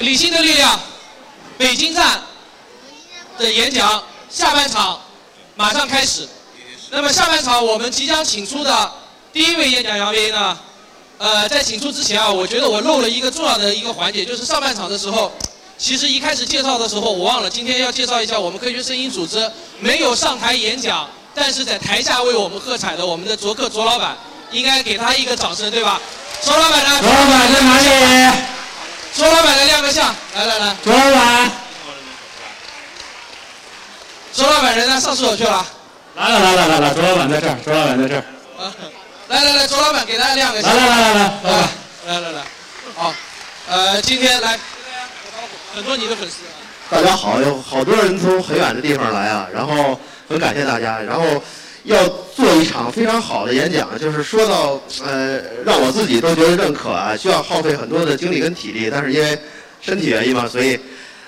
理性的力量，北京站的演讲下半场马上开始。那么下半场我们即将请出的第一位演讲嘉宾呢，呃，在请出之前啊，我觉得我漏了一个重要的一个环节，就是上半场的时候，其实一开始介绍的时候我忘了，今天要介绍一下我们科学声音组织没有上台演讲，但是在台下为我们喝彩的我们的卓克卓老板，应该给他一个掌声，对吧？卓老板呢？卓老板在哪里？卓老板来亮个相，来来来。卓老板。卓老板人呢？上厕所去了。来了来了来了，卓老板在这儿，卓老板在这儿。啊，来来来，卓老板给大家亮个相。来来来来来，来来来来来，好，呃，今天来很多你的粉丝。大家好，有好多人从很远的地方来啊，然后很感谢大家，然后要做一场非常好的演讲，就是说到呃，让我自己都觉得认可啊，需要耗费很多的精力跟体力，但是因为身体原因嘛，所以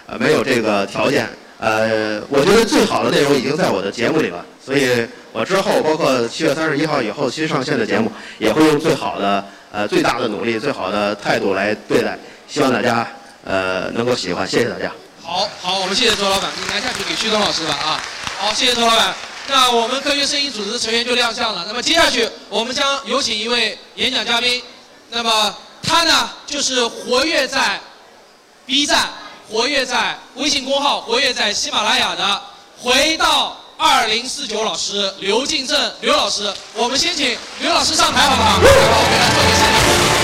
呃没有这个条件。呃，我觉得最好的内容已经在我的节目里了，所以我之后包括七月三十一号以后新上线的节目，也会用最好的呃最大的努力、最好的态度来对待，希望大家呃能够喜欢，谢谢大家。好好，我们谢谢周老板，你拿下去给旭东老师吧啊。好，谢谢周老板。那我们科学声音组织成员就亮相了。那么接下去我们将有请一位演讲嘉宾，那么他呢就是活跃在 B 站。活跃在微信公号、活跃在喜马拉雅的，回到二零四九老师刘敬正刘老师，我们先请刘老师上台好不好？来，我们来做个现场。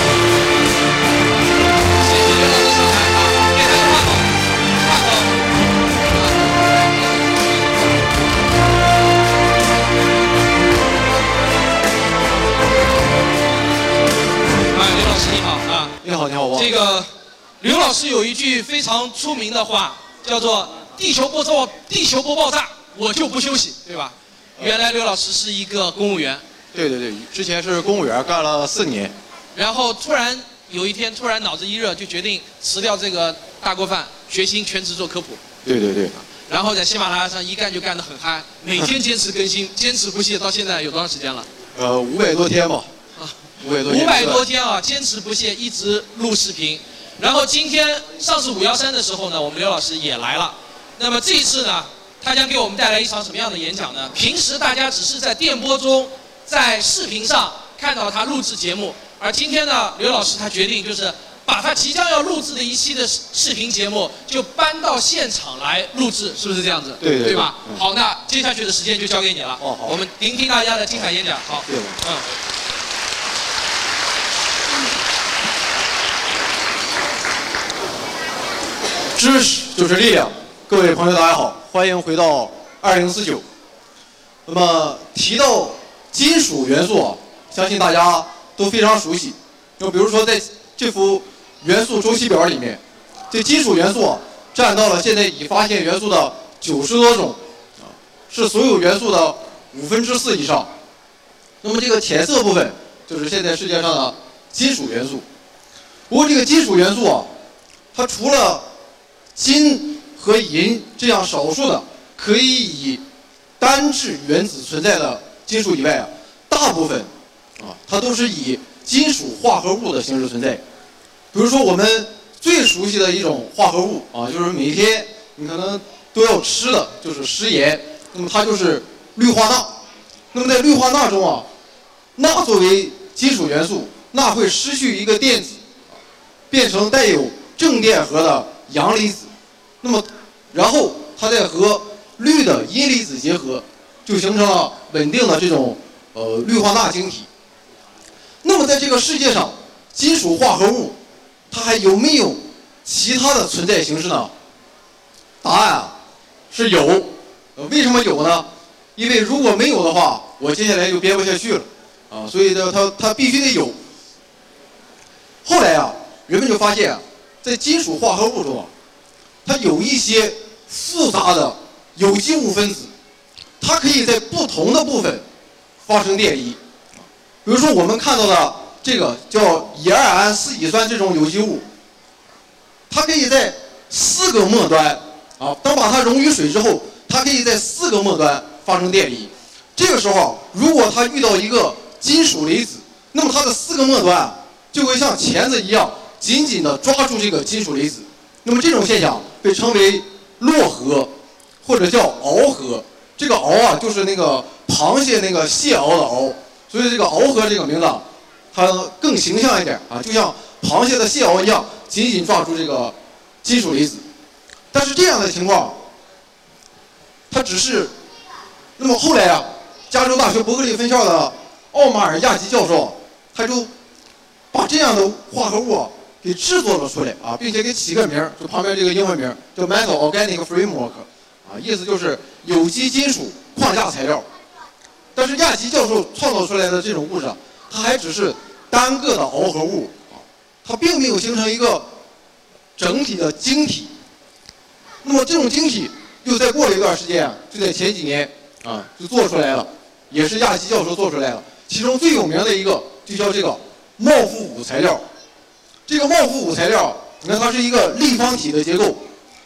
刘老师有一句非常出名的话，叫做“地球不爆，地球不爆炸，我就不休息”，对吧？原来刘老师是一个公务员。对对对，之前是公务员，干了四年。然后突然有一天，突然脑子一热，就决定辞掉这个大锅饭，决心全职做科普。对对对。然后在喜马拉雅上一干就干得很嗨，每天坚持更新，坚持不懈，到现在有多长时间了？呃，五百多天吧。啊，五百多天。五百多天啊，坚持不懈，一直录视频。然后今天上次五幺三的时候呢，我们刘老师也来了。那么这一次呢，他将给我们带来一场什么样的演讲呢？平时大家只是在电波中、在视频上看到他录制节目，而今天呢，刘老师他决定就是把他即将要录制的一期的视频节目就搬到现场来录制，是不是这样子？对对。对吧？好，那接下去的时间就交给你了。哦好。我们聆听大家的精彩演讲。好。对。嗯。知识就是力量，各位朋友，大家好，欢迎回到二零四九。那么提到金属元素啊，相信大家都非常熟悉。就比如说在这幅元素周期表里面，这金属元素啊占到了现在已发现元素的九十多种，是所有元素的五分之四以上。那么这个浅色部分就是现在世界上的金属元素。不过这个金属元素啊，它除了金和银这样少数的可以以单质原子存在的金属以外啊，大部分啊它都是以金属化合物的形式存在。比如说我们最熟悉的一种化合物啊，就是每天你可能都要吃的就是食盐，那么它就是氯化钠。那么在氯化钠中啊，钠作为金属元素，钠会失去一个电子，变成带有正电荷的阳离子。那么，然后它再和氯的阴离子结合，就形成了稳定的这种呃氯化钠晶体。那么在这个世界上，金属化合物它还有没有其他的存在形式呢？答案啊是有。为什么有呢？因为如果没有的话，我接下来就编不下去了啊。所以呢，它它必须得有。后来啊，人们就发现，在金属化合物中啊。它有一些复杂的有机物分子，它可以在不同的部分发生电离。比如说我们看到的这个叫乙二胺四乙酸这种有机物，它可以在四个末端啊，当把它溶于水之后，它可以在四个末端发生电离。这个时候，如果它遇到一个金属离子，那么它的四个末端就会像钳子一样紧紧地抓住这个金属离子。那么这种现象被称为洛河，或者叫螯合。这个螯啊，就是那个螃蟹那个蟹螯的螯，所以这个螯合这个名字，它更形象一点啊，就像螃蟹的蟹螯一样，紧紧抓住这个金属离子。但是这样的情况，它只是，那么后来啊，加州大学伯克利分校的奥马尔亚吉教授，他就把这样的化合物给制作了出来啊，并且给起个名儿，就旁边这个英文名儿叫 Metal Organic Framework，啊，意思就是有机金属框架材料。但是亚奇教授创造出来的这种物质啊，它还只是单个的螯合物啊，它并没有形成一个整体的晶体。那么这种晶体又再过了一段时间啊，就在前几年啊就做出来了，也是亚奇教授做出来的。其中最有名的一个就叫这个茂富五材料。这个茂富五材料，你看它是一个立方体的结构，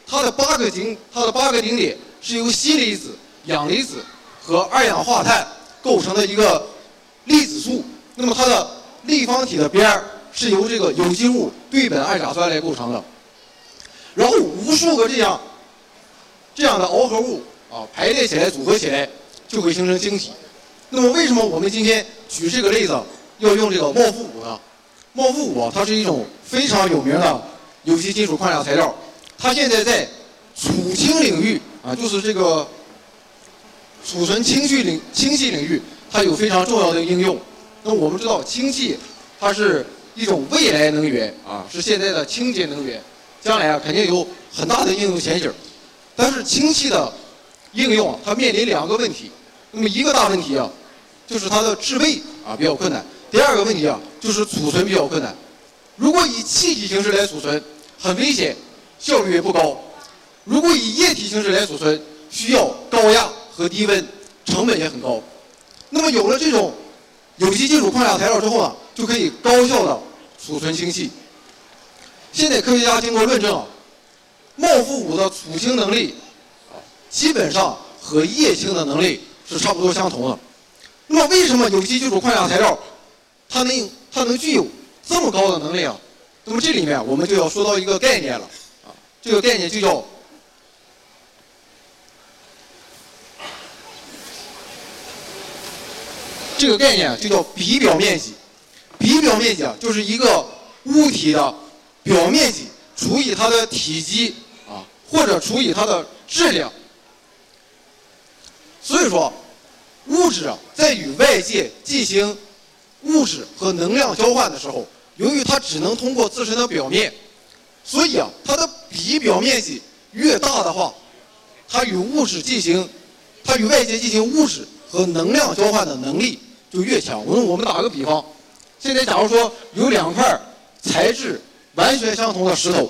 它的八个顶，它的八个顶点是由锌离子、氧离子和二氧化碳构成的一个粒子束。那么它的立方体的边儿是由这个有机物对苯二甲酸来构成的。然后无数个这样这样的螯合物啊排列起来组合起来，就会形成晶体。那么为什么我们今天举这个例子要用这个茂富五呢？茂富五，它是一种非常有名的有机金属框架材料，它现在在储氢领域啊，就是这个储存氢气领氢气领域，它有非常重要的应用。那我们知道氢气它是一种未来能源啊，是现在的清洁能源，将来啊肯定有很大的应用前景。但是氢气的应用啊，它面临两个问题。那么一个大问题啊，就是它的制备啊比较困难。第二个问题啊，就是储存比较困难。如果以气体形式来储存，很危险，效率也不高；如果以液体形式来储存，需要高压和低温，成本也很高。那么有了这种有机金属框架材料之后呢，就可以高效的储存氢气。现在科学家经过论证啊，茂富五的储氢能力，基本上和液氢的能力是差不多相同的。那么为什么有机金属框架材料？它能它能具有这么高的能力啊？那么这里面我们就要说到一个概念了啊，这个概念就叫这个概念就叫比表面积。比表面积啊，就是一个物体的表面积除以它的体积啊，或者除以它的质量。所以说，物质啊，在与外界进行物质和能量交换的时候，由于它只能通过自身的表面，所以啊，它的比表面积越大的话，它与物质进行，它与外界进行物质和能量交换的能力就越强。我们我们打个比方，现在假如说有两块材质完全相同的石头，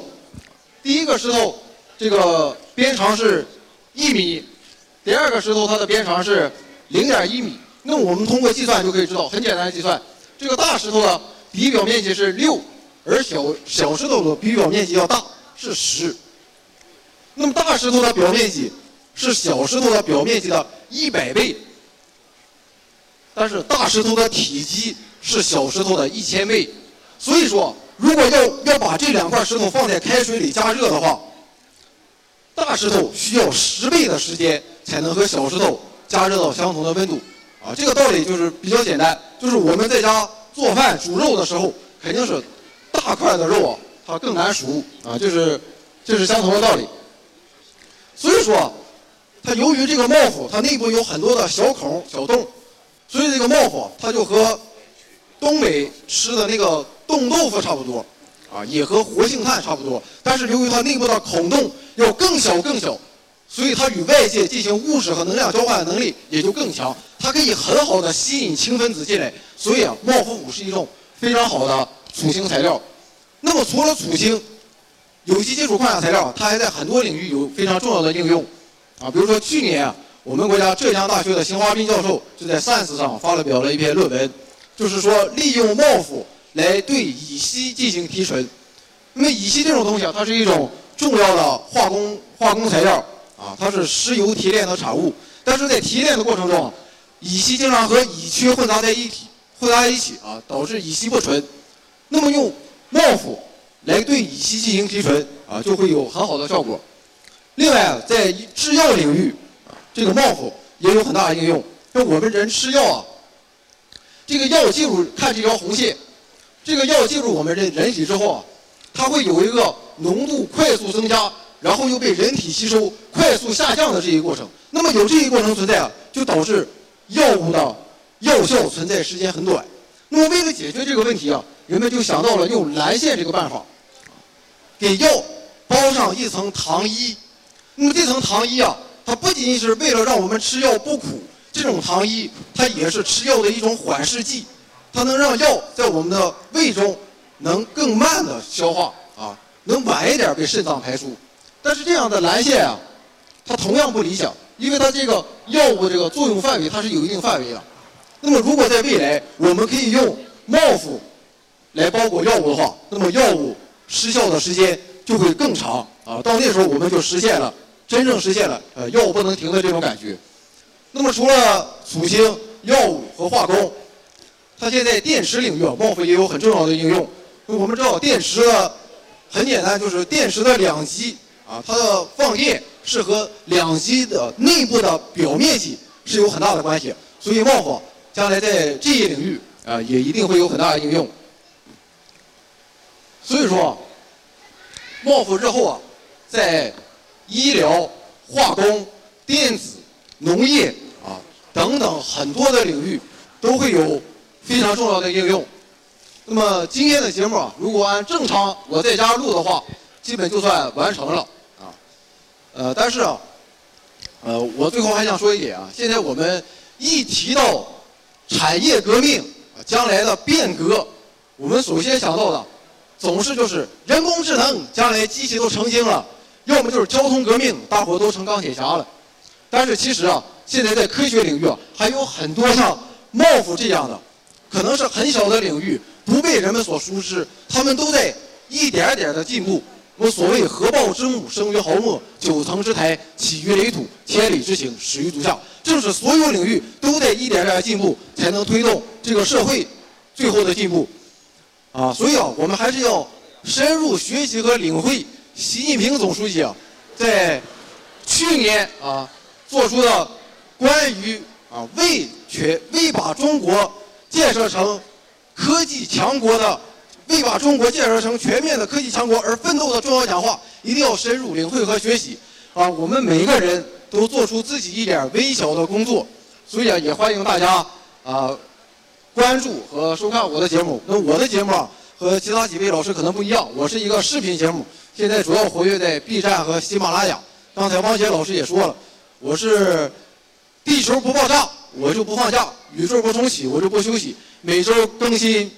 第一个石头这个边长是一米，第二个石头它的边长是零点一米。那我们通过计算就可以知道，很简单的计算，这个大石头的底表面积是六，而小小石头的比表面积要大，是十。那么大石头的表面积是小石头的表面积的一百倍，但是大石头的体积是小石头的一千倍。所以说，如果要要把这两块石头放在开水里加热的话，大石头需要十倍的时间才能和小石头加热到相同的温度。啊，这个道理就是比较简单，就是我们在家做饭煮肉的时候，肯定是大块的肉啊，它更难熟啊，就是这是相同的道理。所以说，它由于这个帽夫它内部有很多的小孔小洞，所以这个帽夫它就和东北吃的那个冻豆腐差不多，啊，也和活性炭差不多，但是由于它内部的孔洞要更小更小。所以它与外界进行物质和能量交换的能力也就更强，它可以很好的吸引氢分子进来。所以啊，茂富五是一种非常好的储氢材料。那么除了储氢，有机金属框架材料它还在很多领域有非常重要的应用。啊，比如说去年啊，我们国家浙江大学的邢华斌教授就在 Science 上发了表了一篇论文，就是说利用茂富来对乙烯进行提纯。那么乙烯这种东西啊，它是一种重要的化工化工材料。啊，它是石油提炼的产物，但是在提炼的过程中，乙烯经常和乙炔混杂在一起，混杂在一起啊，导致乙烯不纯。那么用茂夫来对乙烯进行提纯啊，就会有很好的效果。另外，在制药领域，这个 MOF 也有很大的应用。就我们人吃药啊，这个药进入看这条红线，这个药进入我们人人体之后啊，它会有一个浓度快速增加，然后又被人体吸收，快速下降的这一过程。那么有这一过程存在啊，就导致药物的药效存在时间很短。那么为了解决这个问题啊，人们就想到了用蓝线这个办法，给药包上一层糖衣。那么这层糖衣啊，它不仅仅是为了让我们吃药不苦。这种糖衣，它也是吃药的一种缓释剂，它能让药在我们的胃中能更慢的消化啊，能晚一点被肾脏排出。但是这样的蓝线啊，它同样不理想，因为它这个药物的这个作用范围它是有一定范围的。那么如果在未来我们可以用 MOF 来包裹药物的话，那么药物失效的时间就会更长啊。到那时候我们就实现了真正实现了呃药物不能停的这种感觉。那么除了塑形、药物和化工，它现在电池领域啊，报复也有很重要的应用。我们知道电池的很简单，就是电池的两极啊，它的放电是和两极的内部的表面积是有很大的关系。所以茂福将来在这一领域啊，也一定会有很大的应用。所以说，茂福日后啊，在医疗、化工、电子、农业啊。等等很多的领域都会有非常重要的应用。那么今天的节目啊，如果按正常我在家录的话，基本就算完成了。呃，但是啊，呃，我最后还想说一点啊，现在我们一提到产业革命将来的变革，我们首先想到的总是就是人工智能，将来机器都成精了；要么就是交通革命，大伙都成钢铁侠了。但是其实啊。现在在科学领域啊，还有很多像帽夫这样的，可能是很小的领域，不被人们所熟知。他们都在一点点的进步。我所谓“合抱之木，生于毫末；九层之台，起于垒土；千里之行，始于足下”。正是所有领域都在一点点进步，才能推动这个社会最后的进步。啊，所以啊，我们还是要深入学习和领会习近平总书记啊，在去年啊做出的。关于啊，为全为把中国建设成科技强国的，为把中国建设成全面的科技强国而奋斗的重要讲话，一定要深入领会和学习。啊，我们每个人都做出自己一点微小的工作，所以啊，也欢迎大家啊关注和收看我的节目。那我的节目啊，和其他几位老师可能不一样，我是一个视频节目，现在主要活跃在 B 站和喜马拉雅。刚才汪杰老师也说了，我是。地球不爆炸，我就不放假；宇宙不重启，我就不休息。每周更新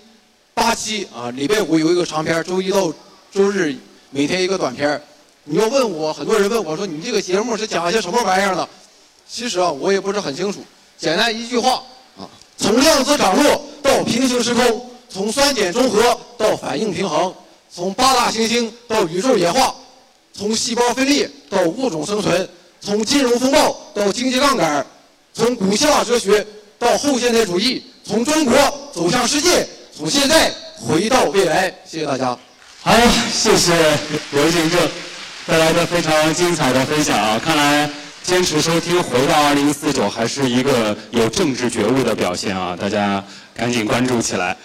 八期啊，礼拜五有一个长片，周一到周日每天一个短片。你要问我，很多人问我说：“你这个节目是讲一些什么玩意儿的？”其实啊，我也不是很清楚。简单一句话啊，从量子涨落到平行时空，从酸碱中和到反应平衡，从八大行星到宇宙演化，从细胞分裂到物种生存，从金融风暴到经济杠杆。从古希腊哲学到后现代主义，从中国走向世界，从现在回到未来。谢谢大家。好，谢谢刘敬正带来的非常精彩的分享啊！看来坚持收听《回到二零四九》还是一个有政治觉悟的表现啊！大家赶紧关注起来。